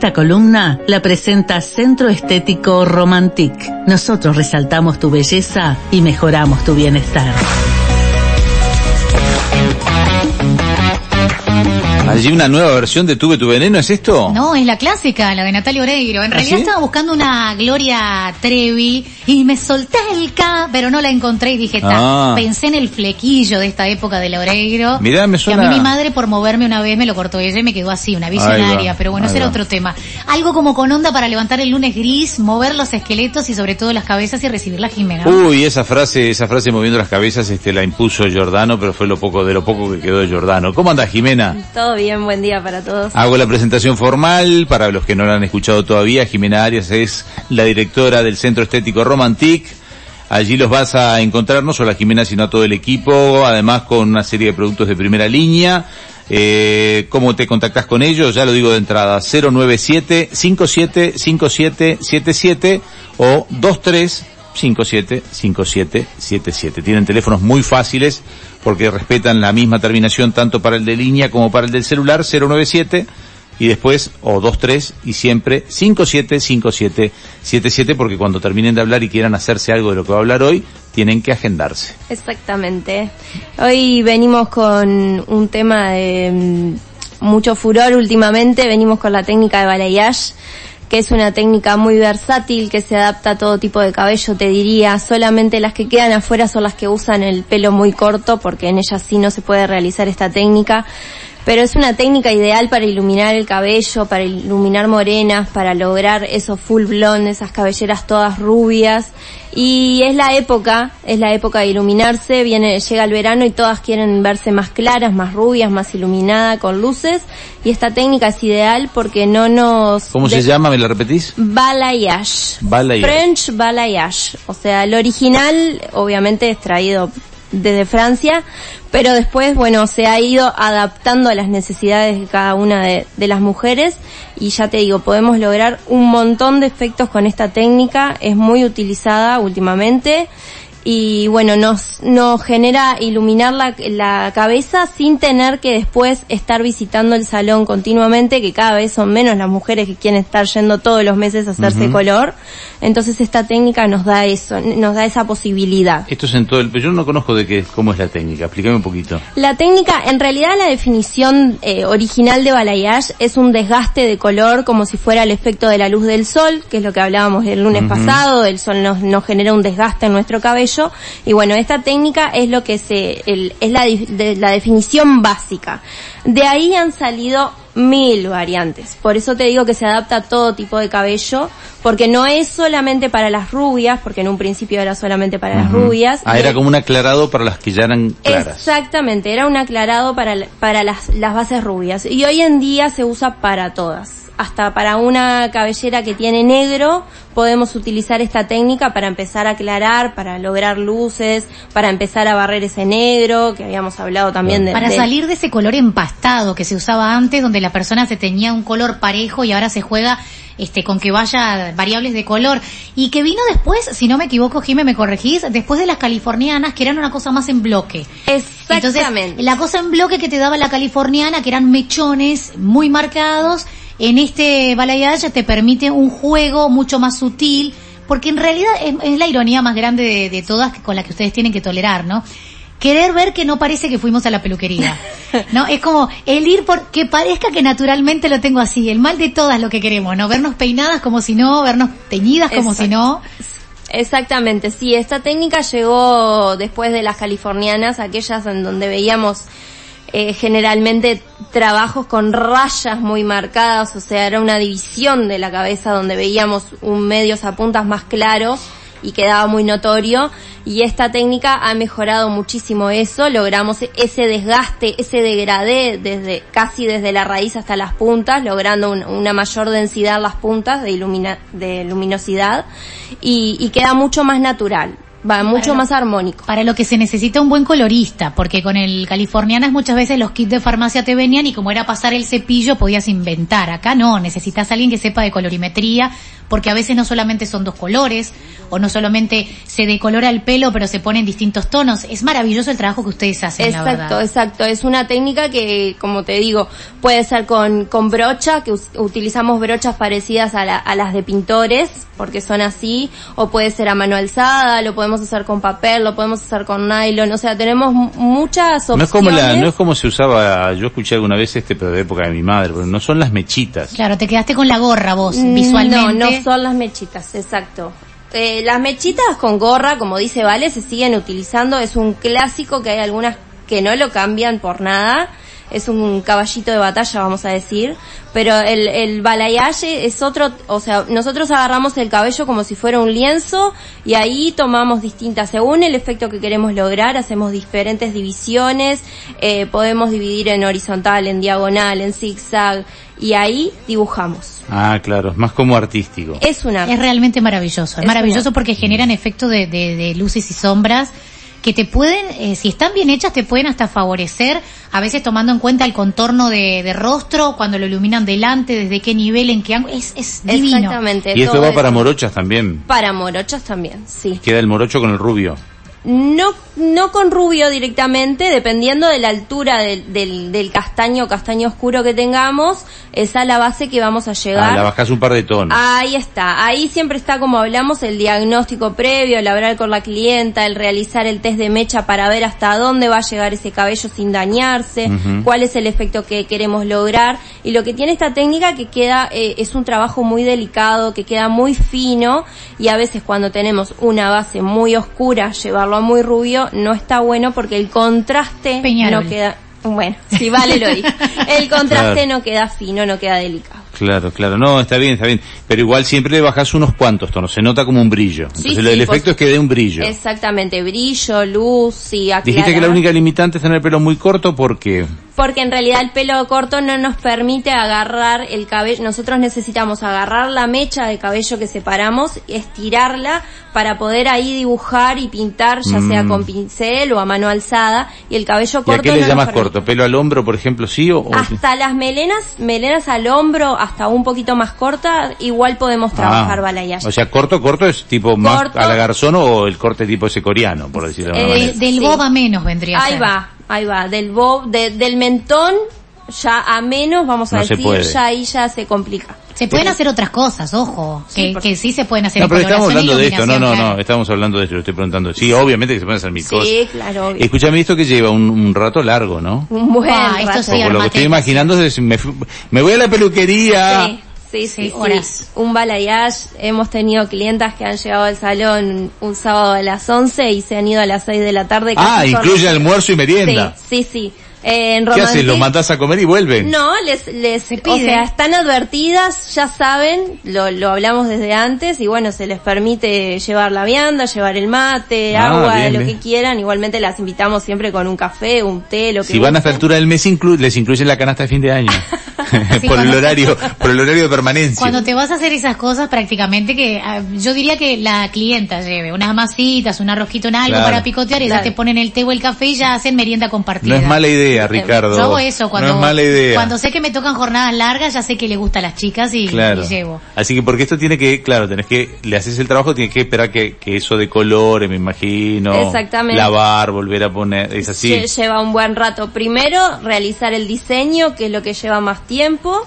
Esta columna la presenta Centro Estético Romantic. Nosotros resaltamos tu belleza y mejoramos tu bienestar. ¿Allí una nueva versión de Tuve tu veneno es esto? No, es la clásica, la de Natalia Oreiro. En ¿Ah, realidad sí? estaba buscando una Gloria Trevi y me solté el K, pero no la encontré y dije, Ah. pensé en el flequillo de esta época de la Oreiro. Mirá, me Que a suena- mí mi madre por moverme una vez me lo cortó ella y me quedó así, una visionaria, va, pero bueno, ese era otro tema. Algo como con onda para levantar el lunes gris, mover los esqueletos y sobre todo las cabezas y recibir la Jimena. Uy, esa frase, esa frase moviendo las cabezas, este, la impuso Giordano, pero fue lo poco, de lo poco que quedó de Giordano. ¿Cómo anda Jimena? Todo bien, buen día para todos. Hago la presentación formal, para los que no la han escuchado todavía, Jimena Arias es la directora del Centro Estético Romantic. Allí los vas a encontrar no solo a Jimena, sino a todo el equipo, además con una serie de productos de primera línea. Eh, ¿Cómo te contactas con ellos? Ya lo digo de entrada, 097 57 57 77 o 23 57 57 77. Tienen teléfonos muy fáciles porque respetan la misma terminación tanto para el de línea como para el del celular, 097 y después o 23 y siempre 575777 porque cuando terminen de hablar y quieran hacerse algo de lo que va a hablar hoy, tienen que agendarse. Exactamente. Hoy venimos con un tema de mm, mucho furor últimamente, venimos con la técnica de balayage, que es una técnica muy versátil que se adapta a todo tipo de cabello, te diría. Solamente las que quedan afuera son las que usan el pelo muy corto, porque en ellas sí no se puede realizar esta técnica. Pero es una técnica ideal para iluminar el cabello, para iluminar morenas, para lograr esos full blonde, esas cabelleras todas rubias. Y es la época, es la época de iluminarse, viene, llega el verano y todas quieren verse más claras, más rubias, más iluminadas, con luces. Y esta técnica es ideal porque no nos... ¿Cómo se llama? ¿Me la repetís? Balayage. Balayage. French balayage. O sea, el original obviamente es traído desde Francia, pero después, bueno, se ha ido adaptando a las necesidades de cada una de, de las mujeres y ya te digo, podemos lograr un montón de efectos con esta técnica, es muy utilizada últimamente y bueno, nos, nos genera iluminar la, la cabeza sin tener que después estar visitando el salón continuamente, que cada vez son menos las mujeres que quieren estar yendo todos los meses a hacerse color. Entonces esta técnica nos da eso, nos da esa posibilidad. Esto es en todo el... Yo no conozco de qué, cómo es la técnica, explícame un poquito. La técnica, en realidad la definición eh, original de balayage es un desgaste de color como si fuera el efecto de la luz del sol, que es lo que hablábamos el lunes pasado, el sol nos, nos genera un desgaste en nuestro cabello. Y bueno, esta técnica es lo que se, el- es la, de- la definición básica. De ahí han salido mil variantes. Por eso te digo que se adapta a todo tipo de cabello, porque no es solamente para las rubias, porque en un principio era solamente para las rubias. Ah, era como un aclarado para las que ya eran claras. Exactamente, era un aclarado para, para las, las bases rubias. Y hoy en día se usa para todas. Hasta para una cabellera que tiene negro, podemos utilizar esta técnica para empezar a aclarar, para lograr luces, para empezar a barrer ese negro, que habíamos hablado también de... Para de- salir de ese color empastado que se usaba antes, donde la persona se tenía un color parejo y ahora se juega este con que vaya variables de color y que vino después, si no me equivoco, Jimé, me corregís, después de las californianas que eran una cosa más en bloque. Exactamente. Entonces, la cosa en bloque que te daba la californiana, que eran mechones muy marcados, en este balayage te permite un juego mucho más sutil, porque en realidad es, es la ironía más grande de, de todas que- con la que ustedes tienen que tolerar, ¿no? Querer ver que no parece que fuimos a la peluquería. ¿No? Es como el ir por, que parezca que naturalmente lo tengo así. El mal de todas lo que queremos, ¿no? Vernos peinadas como si no, vernos teñidas como si no. Exactamente, sí, esta técnica llegó después de las californianas, aquellas en donde veíamos eh, generalmente trabajos con rayas muy marcadas, o sea, era una división de la cabeza donde veíamos un medios a puntas más claro y quedaba muy notorio y esta técnica ha mejorado muchísimo eso, logramos ese desgaste, ese degradé desde casi desde la raíz hasta las puntas, logrando un- una mayor densidad en las puntas de, ilumina- de luminosidad y, y queda mucho más natural. Va mucho lo- más armónico. Para lo que se necesita un buen colorista, porque con el californianas muchas veces los kits de farmacia te venían y como era pasar el cepillo podías inventar. Acá no, necesitas a alguien que sepa de colorimetría, porque a veces no solamente son dos colores, o no solamente se decolora el pelo, pero se ponen distintos tonos. Es maravilloso el trabajo que ustedes hacen, la Exacto, verdad. exacto. Es una técnica que, como te digo, puede ser con, con brocha, que utilizamos brochas parecidas a, la- a las de pintores, porque son así, o puede ser a mano alzada, lo podemos hacer con papel, lo podemos hacer con nylon, o sea, tenemos mu- muchas opciones. No es como la, no es como se usaba, yo escuché alguna vez este, pero de época de mi madre, pero no son las mechitas. Claro, te quedaste con la gorra vos, Mm, visualmente. No, no son las mechitas, exacto. Eh, las mechitas con gorra, como dice Vale, se siguen utilizando. Es un clásico que hay algunas que no lo cambian por nada. Es un caballito de batalla, vamos a decir. Pero el, el balayage es otro, o sea, nosotros agarramos el cabello como si fuera un lienzo y ahí tomamos distintas, según el efecto que queremos lograr, hacemos diferentes divisiones, eh, podemos dividir en horizontal, en diagonal, en zigzag y ahí dibujamos. Ah, claro, es más como artístico. Es una Es realmente maravilloso, es, Es maravilloso una- porque generan efecto de, de- de luces y sombras que te pueden, eh, si están bien hechas, te pueden hasta favorecer, a veces tomando en cuenta el contorno de, de rostro, cuando lo iluminan delante, desde qué nivel, en qué ángulo, es, es divino. Exactamente. Y esto va para morochas también. Para morochas también, sí. Queda el morocho con el rubio. No, no con rubio directamente, dependiendo de la altura del, del, del castaño, castaño oscuro que tengamos, esa es la base que vamos a Ah, llegar. la bajás un par de tonos. Ahí está, ahí siempre está como hablamos el diagnóstico previo, el hablar con la clienta, el realizar el test de mecha para ver hasta dónde va a llegar ese cabello sin dañarse, cuál es el efecto que queremos lograr y lo que tiene esta técnica que queda eh, es un trabajo muy delicado, que queda muy fino y a veces cuando tenemos una base muy oscura, llevarlo muy rubio no está bueno porque el contraste Peñarol. no queda bueno, si vale lo dije. El contraste Claro. no queda fino, no queda delicado. Claro, claro. No, está bien, está bien. Pero igual siempre le bajás unos cuantos tonos. Se nota como un brillo. Entonces Sí, el sí, efecto es que dé un brillo. Exactamente, brillo, luz y aclarar. Dijiste que la única limitante es tener el pelo muy corto porque... Porque en realidad el pelo corto no nos permite agarrar el cabello. Nosotros necesitamos agarrar la mecha de cabello que separamos, estirarla para poder ahí dibujar y pintar, ya sea Mm. con pincel o a mano alzada. Y el cabello ¿Y corto a qué no le nos llamas corto? ¿Pelo al hombro, por ejemplo, sí o...? o- Hasta las melenas, melenas al hombro, hasta un poquito más corta, igual podemos trabajar Ah, balayage. O sea, corto, corto es tipo más Corto. a la garzón o el corte tipo ese coreano, por decirlo de alguna Eh, manera. De- del Sí. bob a menos vendría a Ahí ser. va, ahí va, del bob, de- del mentón ya a menos, vamos a No decir, ya ahí ya se complica. Se pueden hacer otras cosas, ojo, Sí, que, sí se pueden hacer No, pero estamos hablando de esto, no, no, no, estamos hablando de esto, lo estoy preguntando. Sí, obviamente que se pueden hacer mil cosas. Sí, claro, obvio. Escúchame, esto que lleva un, un rato largo, ¿no? Un buen Ah, esto rato. sí, Porque lo que estoy esto, imaginando es, me voy a la peluquería. Sí, sí, sí, horas. Un balayage. Hemos tenido clientas que han llegado al salón un sábado a las 11 y se han ido a las 6 de la tarde. Ah, incluye almuerzo y merienda. Sí, sí, sí. En ¿Qué haces? ¿Los mandás a comer y vuelven? No, les, les, Se o sea, están advertidas, ya saben, lo, lo hablamos desde antes y bueno, se les permite llevar la vianda, llevar el mate, Ah, agua, bien, lo bien. que quieran. Igualmente las invitamos siempre con un café, un té, lo que Si van a esta altura del mes inclu- les incluyen la canasta de fin de año. Sí, por el horario, por el horario de permanencia. Cuando te vas a hacer esas cosas, prácticamente que ah, yo diría que la clienta lleve unas masitas, un arrojito en algo Claro. para picotear y ya Claro. te ponen el té o el café y ya hacen merienda compartida. No es mala idea, Ricardo. Yo hago eso cuando, No es mala idea. cuando sé que me tocan jornadas largas, ya sé que le gusta a las chicas y, Claro. y llevo. Así que porque esto tiene que, claro, tenés que, le haces el trabajo, tienes que esperar que, que eso de colores, me imagino. Exactamente. Lavar, volver a poner, es así. Lle- Lleva un buen rato. Primero, realizar el diseño, que es lo que lleva más tiempo,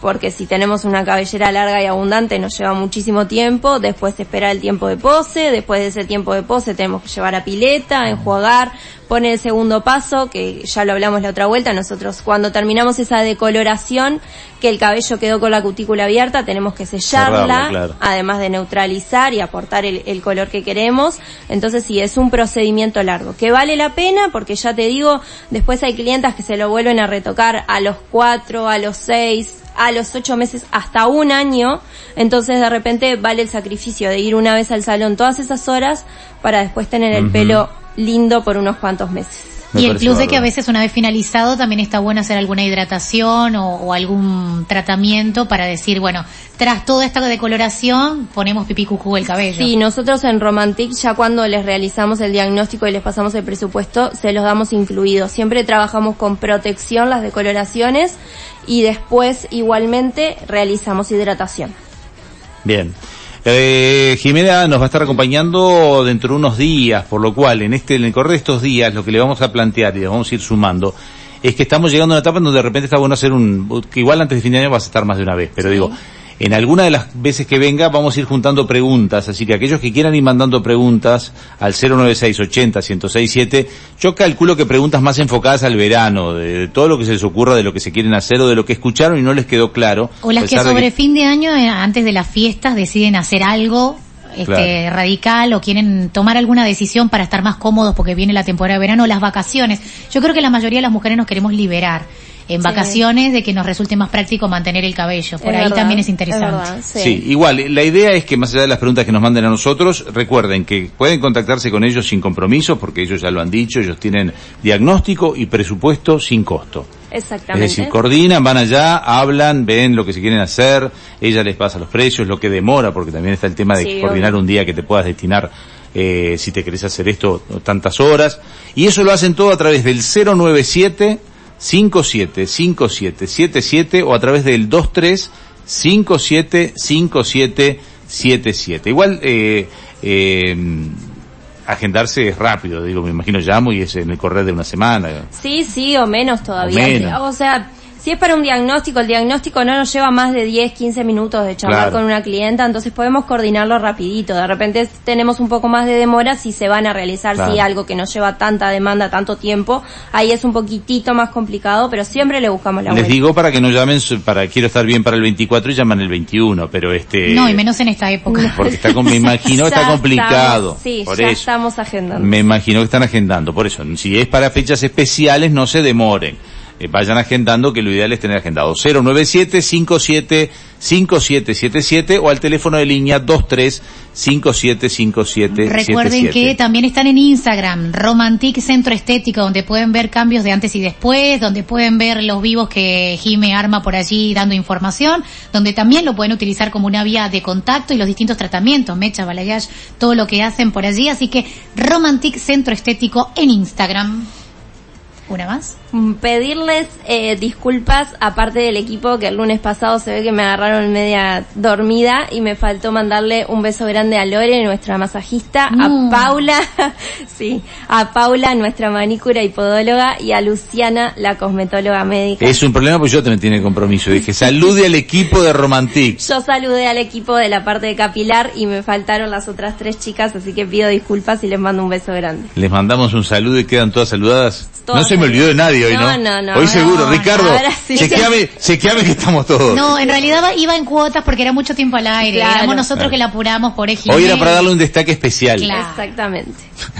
porque si tenemos una cabellera larga y abundante nos lleva muchísimo tiempo. Después esperar el tiempo de pose, después de ese tiempo de pose tenemos que llevar a pileta, enjuagar, poner el segundo paso, que ya lo hablamos la otra vuelta. Nosotros cuando terminamos esa decoloración, que el cabello quedó con la cutícula abierta, tenemos que sellarla Cerrarla, claro. además de neutralizar y aportar el, el color que queremos. Entonces sí, es un procedimiento largo, que vale la pena porque ya te digo, después hay clientas que se lo vuelven a retocar a los cuatro, a los seis, a los ocho meses, hasta un año. Entonces de repente vale el sacrificio de ir una vez al salón todas esas horas para después tener el pelo lindo por unos cuantos meses. Me y el plus de que a veces una vez finalizado también está bueno hacer alguna hidratación o, o algún tratamiento para decir, bueno, tras toda esta decoloración ponemos pipí cucú el cabello. Sí, nosotros en Romantic ya cuando les realizamos el diagnóstico y les pasamos el presupuesto, se los damos incluidos. Siempre trabajamos con protección, las decoloraciones, y después igualmente realizamos hidratación. Bien. Eh, Jimena nos va a estar acompañando dentro de unos días, por lo cual en este, en el correr de estos días, lo que le vamos a plantear y le vamos a ir sumando, es que estamos llegando a una etapa en donde de repente está bueno hacer un, que igual antes de fin de año vas a estar más de una vez, pero digo, en alguna de las veces que venga vamos a ir juntando preguntas, así que aquellos que quieran ir mandando preguntas al 09680 1067, yo calculo que preguntas más enfocadas al verano, de, de todo lo que se les ocurra, de lo que se quieren hacer o de lo que escucharon y no les quedó claro. O las que sobre fin de año, eh, antes de las fiestas, deciden hacer algo este, Claro. radical o quieren tomar alguna decisión para estar más cómodos porque viene la temporada de verano o las vacaciones. Yo creo que la mayoría de las mujeres nos queremos liberar en Sí. vacaciones de que nos resulte más práctico mantener el cabello. Por Es ahí verdad, también es interesante. verdad, sí. Sí. igual, la idea es que más allá de las preguntas que nos manden a nosotros, recuerden que pueden contactarse con ellos sin compromiso, porque ellos ya lo han dicho, ellos tienen diagnóstico y presupuesto sin costo. Es Exactamente. decir, coordinan, van allá, hablan, ven lo que se quieren hacer, ella les pasa los precios, lo que demora, porque también está el tema de Sí, coordinar obvio. un día que te puedas destinar, eh, si te querés hacer esto tantas horas. Y eso lo hacen todo a través del 097 57 57 77 o a través del 23 57 57 77. Igual, eh, eh, agendarse es rápido, digo, me imagino llamo y es en el correr de una semana. Sí, sí, o menos todavía. O menos. O sea, si es para un diagnóstico, el diagnóstico no nos lleva más de 10, 15 minutos de charlar Claro. con una clienta, entonces podemos coordinarlo rapidito. De repente tenemos un poco más de demora si se van a realizar, Claro. si algo que nos lleva tanta demanda, tanto tiempo, ahí es un poquitito más complicado, pero siempre le buscamos la Les vuelta. digo para que no llamen, para quiero estar bien para el 24 y llaman el 21, pero este... No, y menos en esta época. Porque está con, me imagino está complicado. estamos- sí, por ya eso. estamos agendando. Me imagino que están agendando, por eso. Si es para fechas especiales, no se demoren. Eh, vayan agendando, que lo ideal es tener agendado 097 57 5777 o al teléfono de línea 23 57 57 Recuerden que también están en Instagram, Romantic Centro Estético, donde pueden ver cambios de antes y después, donde pueden ver los vivos que Jime arma por allí dando información, donde también lo pueden utilizar como una vía de contacto y los distintos tratamientos, mecha, balayage, todo lo que hacen por allí. Así que Romantic Centro Estético en Instagram. ¿Una más? Mm, Pedirles eh, disculpas aparte del equipo que el lunes pasado se ve que me agarraron media dormida y me faltó mandarle un beso grande a Lore, nuestra masajista, No. a Paula, sí, a Paula, nuestra manícura y podóloga y a Luciana, la cosmetóloga médica. Es un problema porque yo también tiene compromiso. Dije, salude al equipo de Romantic. Yo saludé al equipo de la parte de capilar y me faltaron las otras tres chicas, así que pido disculpas y les mando un beso grande. Les mandamos un saludo y quedan todas saludadas. Todas no se me olvidó de nadie hoy, ¿no? No, no, no. Hoy seguro, No, Ricardo, sí. chequeame, chequeame que estamos todos. No, en realidad iba en cuotas porque era mucho tiempo al aire. Claro. Éramos nosotros Claro. que la apuramos por eje. Hoy era para darle un destaque especial. Claro. Exactamente.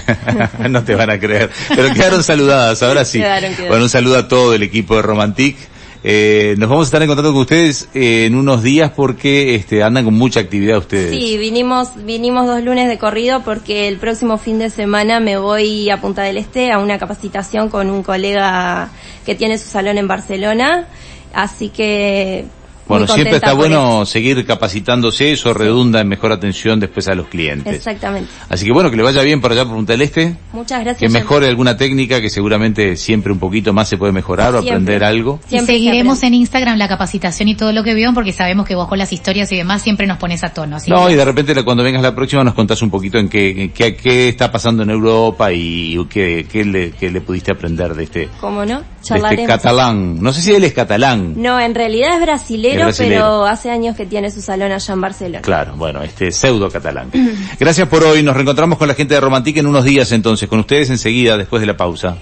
no te van a creer. Pero quedaron saludadas, ahora sí. Quedaron, quedaron. Bueno, un saludo a todo el equipo de Romantic. Eh, nos vamos a estar en contacto con ustedes eh, en unos días porque este, andan con mucha actividad ustedes. Sí, vinimos, vinimos dos lunes de corrido porque el próximo fin de semana me voy a Punta del Este a una capacitación con un colega que tiene su salón en Barcelona. Así que... Bueno, siempre está bueno eso. seguir capacitándose, eso redunda en mejor atención después a los clientes. Exactamente. Así que bueno, que le vaya bien por allá por Punta del Este. Muchas gracias. Que mejore alguna técnica que seguramente siempre un poquito más se puede mejorar o aprender algo. Y Siempre seguiremos en Instagram la capacitación y todo lo que vieron porque sabemos que vos con las historias y demás siempre nos pones a tono. Así No, que- y de repente cuando vengas la próxima nos contás un poquito en qué, en qué, qué está pasando en Europa y qué, qué, le, qué le pudiste aprender de este, ¿Cómo no? de este catalán. No sé si él es catalán. No, en realidad es brasilero, Es brasilero. pero hace años que tiene su salón allá en Barcelona. Claro, bueno, este pseudo catalán. Gracias por hoy. Nos reencontramos con la gente de Romantic en unos días entonces. Con ustedes enseguida, después de la pausa.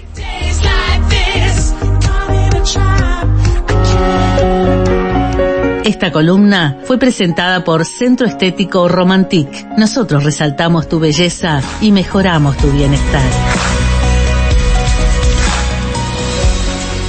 Esta columna fue presentada por Centro Estético Romantic. Nosotros resaltamos tu belleza y mejoramos tu bienestar.